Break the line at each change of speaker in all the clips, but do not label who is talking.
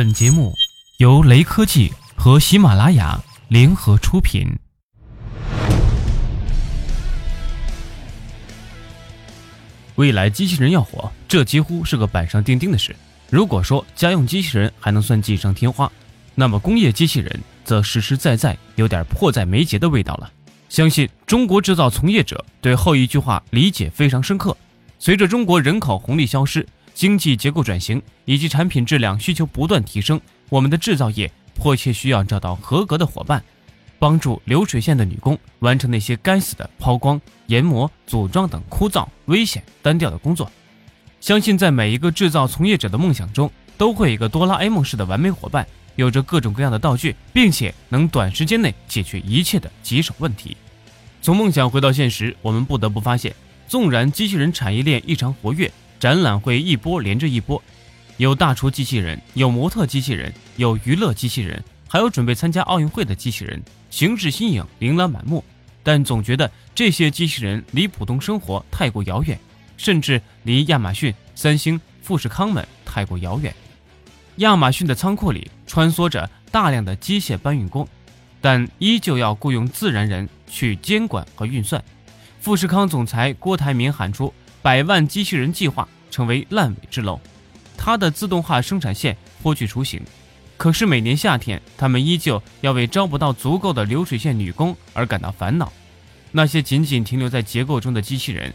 本节目由雷科技和喜马拉雅联合出品。未来机器人要火，这几乎是个板上钉钉的事。如果说家用机器人还能算锦上添花，那么工业机器人则实实在在有点迫在眉睫的味道了。相信中国制造从业者对后一句话理解非常深刻。随着中国人口红利消失，经济结构转型以及产品质量需求不断提升，我们的制造业迫切需要找到合格的伙伴。帮助流水线的女工完成那些该死的抛光、研磨、组装等枯燥、危险、单调的工作。相信在每一个制造从业者的梦想中，都会有一个哆啦 A 梦式的完美伙伴，有着各种各样的道具，并且能短时间内解决一切的棘手问题。从梦想回到现实，我们不得不发现，纵然机器人产业链异常活跃，展览会一波连着一波，有大厨机器人，有模特机器人，有娱乐机器人，还有准备参加奥运会的机器人。形式新颖，琳琅满目，但总觉得这些机器人离普通生活太过遥远，甚至离亚马逊、三星、富士康们太过遥远。亚马逊的仓库里穿梭着大量的机械搬运工，但依旧要雇佣自然人去监管和运算。富士康总裁郭台铭喊出“百万机器人计划”，成为烂尾之楼。它的自动化生产线颇具雏形。可是每年夏天，他们依旧要为招不到足够的流水线女工而感到烦恼。那些仅仅停留在结构中的机器人，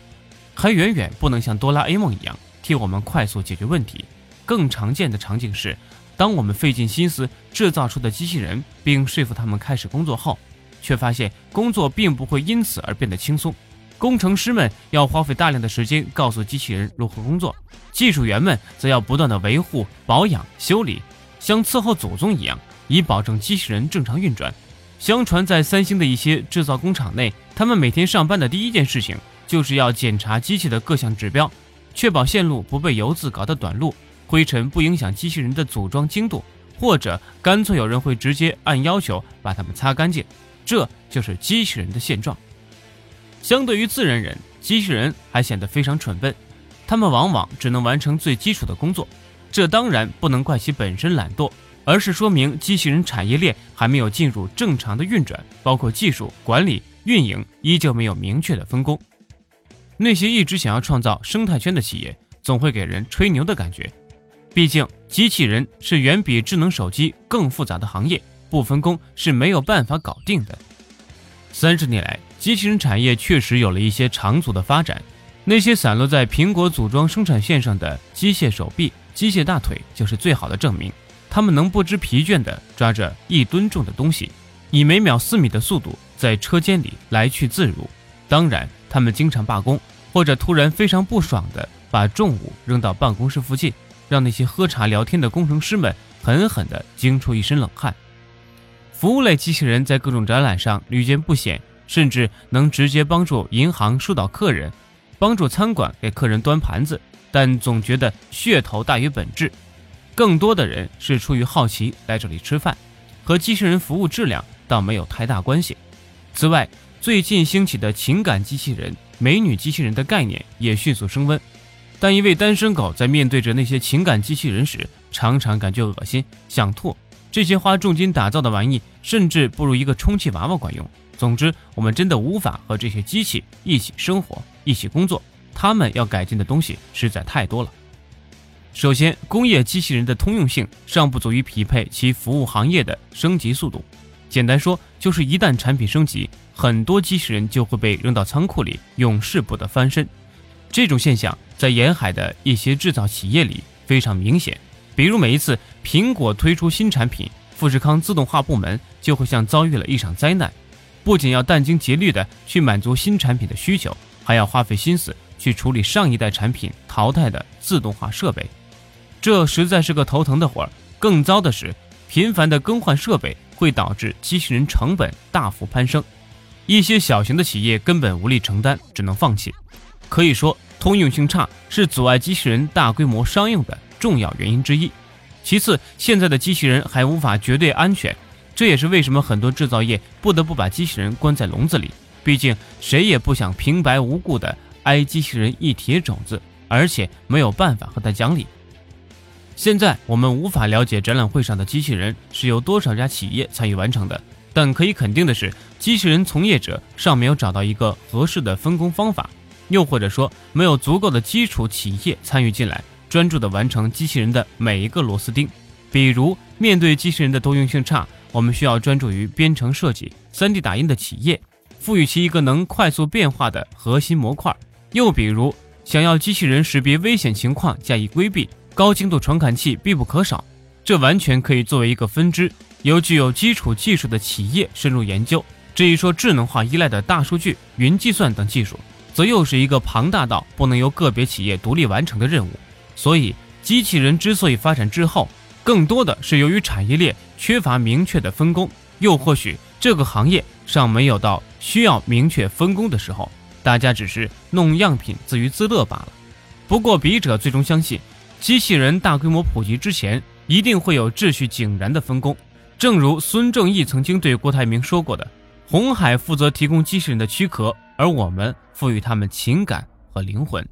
还远远不能像哆啦 A 梦一样替我们快速解决问题。更常见的场景是，当我们费尽心思制造出的机器人，并说服他们开始工作后，却发现工作并不会因此而变得轻松。工程师们要花费大量的时间告诉机器人如何工作，技术员们则要不断的维护、保养、修理。像伺候祖宗一样，以保证机器人正常运转。相传，在三星的一些制造工厂内，他们每天上班的第一件事情就是要检查机器的各项指标，确保线路不被油渍搞得短路，灰尘不影响机器人的组装精度，或者干脆有人会直接按要求把它们擦干净。这就是机器人的现状。相对于自然人，机器人还显得非常蠢笨，他们往往只能完成最基础的工作。这当然不能怪其本身懒惰，而是说明机器人产业链还没有进入正常的运转，包括技术管理、运营依旧没有明确的分工。那些一直想要创造生态圈的企业，总会给人吹牛的感觉。毕竟，机器人是远比智能手机更复杂的行业，不分工是没有办法搞定的。三十年来，机器人产业确实有了一些长足的发展。那些散落在苹果组装生产线上的机械手臂。机械大腿就是最好的证明，他们能不知疲倦地抓着一吨重的东西，以每秒四米的速度在车间里来去自如。当然，他们经常罢工，或者突然非常不爽地把重物扔到办公室附近，让那些喝茶聊天的工程师们狠狠地惊出一身冷汗。服务类机器人在各种展览上屡见不鲜，甚至能直接帮助银行疏导客人，帮助餐馆给客人端盘子。但总觉得噱头大于本质，更多的人是出于好奇来这里吃饭，和机器人服务质量倒没有太大关系。此外，最近兴起的情感机器人、美女机器人的概念也迅速升温。但一位单身狗在面对着那些情感机器人时，常常感觉恶心、想吐。这些花重金打造的玩意，甚至不如一个充气娃娃管用。总之，我们真的无法和这些机器一起生活、一起工作。他们要改进的东西实在太多了。首先，工业机器人的通用性尚不足以匹配其服务行业的升级速度。简单说，就是一旦产品升级，很多机器人就会被扔到仓库里，永世不得翻身。这种现象在沿海的一些制造企业里非常明显。比如，每一次苹果推出新产品，富士康自动化部门就会像遭遇了一场灾难，不仅要殚精竭虑地去满足新产品的需求，还要花费心思。去处理上一代产品淘汰的自动化设备，这实在是个头疼的活儿。更糟的是，频繁的更换设备会导致机器人成本大幅攀升，一些小型的企业根本无力承担，只能放弃。可以说，通用性差是阻碍机器人大规模商用的重要原因之一。其次，现在的机器人还无法绝对安全，这也是为什么很多制造业不得不把机器人关在笼子里。毕竟，谁也不想平白无故的。挨机器人一铁种子，而且没有办法和他讲理。现在我们无法了解展览会上的机器人是由多少家企业参与完成的，但可以肯定的是，机器人从业者尚没有找到一个合适的分工方法，又或者说没有足够的基础企业参与进来，专注的完成机器人的每一个螺丝钉。比如，面对机器人的多用性差，我们需要专注于编程设计、3D 打印的企业，赋予其一个能快速变化的核心模块。又比如，想要机器人识别危险情况加以规避。高精度传感器必不可少，这完全可以作为一个分支，由具有基础技术的企业深入研究。至于说智能化依赖的大数据、云计算等技术，则又是一个庞大到不能由个别企业独立完成的任务。所以，机器人之所以发展滞后，更多的是由于产业链缺乏明确的分工，又或许这个行业尚没有到需要明确分工的时候，大家只是弄样品自娱自乐罢了。不过，笔者最终相信。机器人大规模普及之前，一定会有秩序井然的分工。正如孙正义曾经对郭台铭说过的：“红海负责提供机器人的躯壳，而我们赋予他们情感和灵魂。”